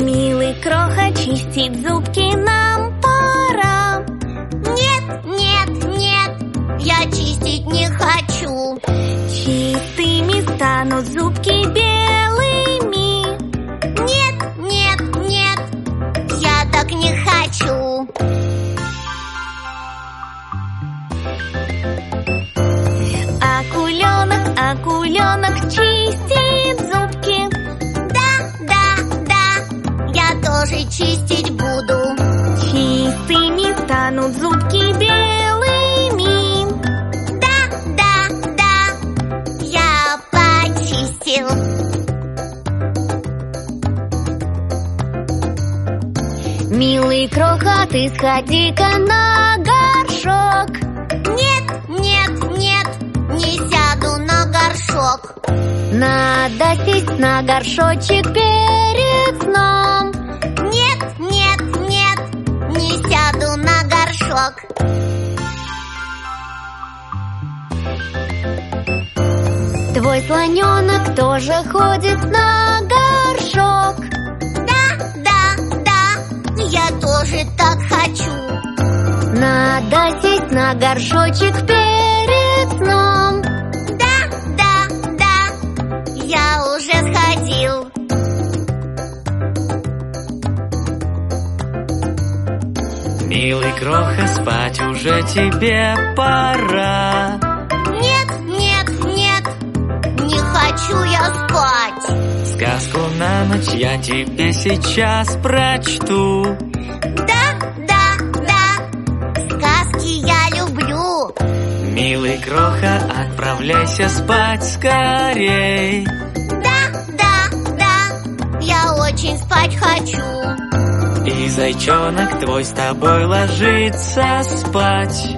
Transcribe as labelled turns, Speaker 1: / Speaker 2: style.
Speaker 1: Милый кроха, чистить зубки нам пора
Speaker 2: Нет, нет, нет, я чистить не хочу.
Speaker 1: Чистыми станут зубки белыми Акуленок, акуленок чистит зубки
Speaker 2: Да, да, да, я тоже чистить буду.
Speaker 1: Чистыми станут зубки белыми
Speaker 2: Да, да, да, я почистил.
Speaker 1: Милый кроха, ты сходи-ка на Надо сесть на горшочек перед сном
Speaker 2: Нет, нет, нет, не сяду на горшок.
Speaker 1: Твой слоненок тоже ходит на горшок
Speaker 2: Да, да, да, я тоже так хочу.
Speaker 1: Надо сесть на горшочек перед
Speaker 3: Милый кроха, спать уже тебе пора
Speaker 2: Нет, нет, нет, не хочу я спать.
Speaker 3: Сказку на ночь я тебе сейчас прочту
Speaker 2: Да, да, да, сказки я люблю.
Speaker 3: Милый кроха, отправляйся спать скорей
Speaker 2: Да, да, да, я очень спать хочу.
Speaker 3: И зайчонок твой с тобой ложится спать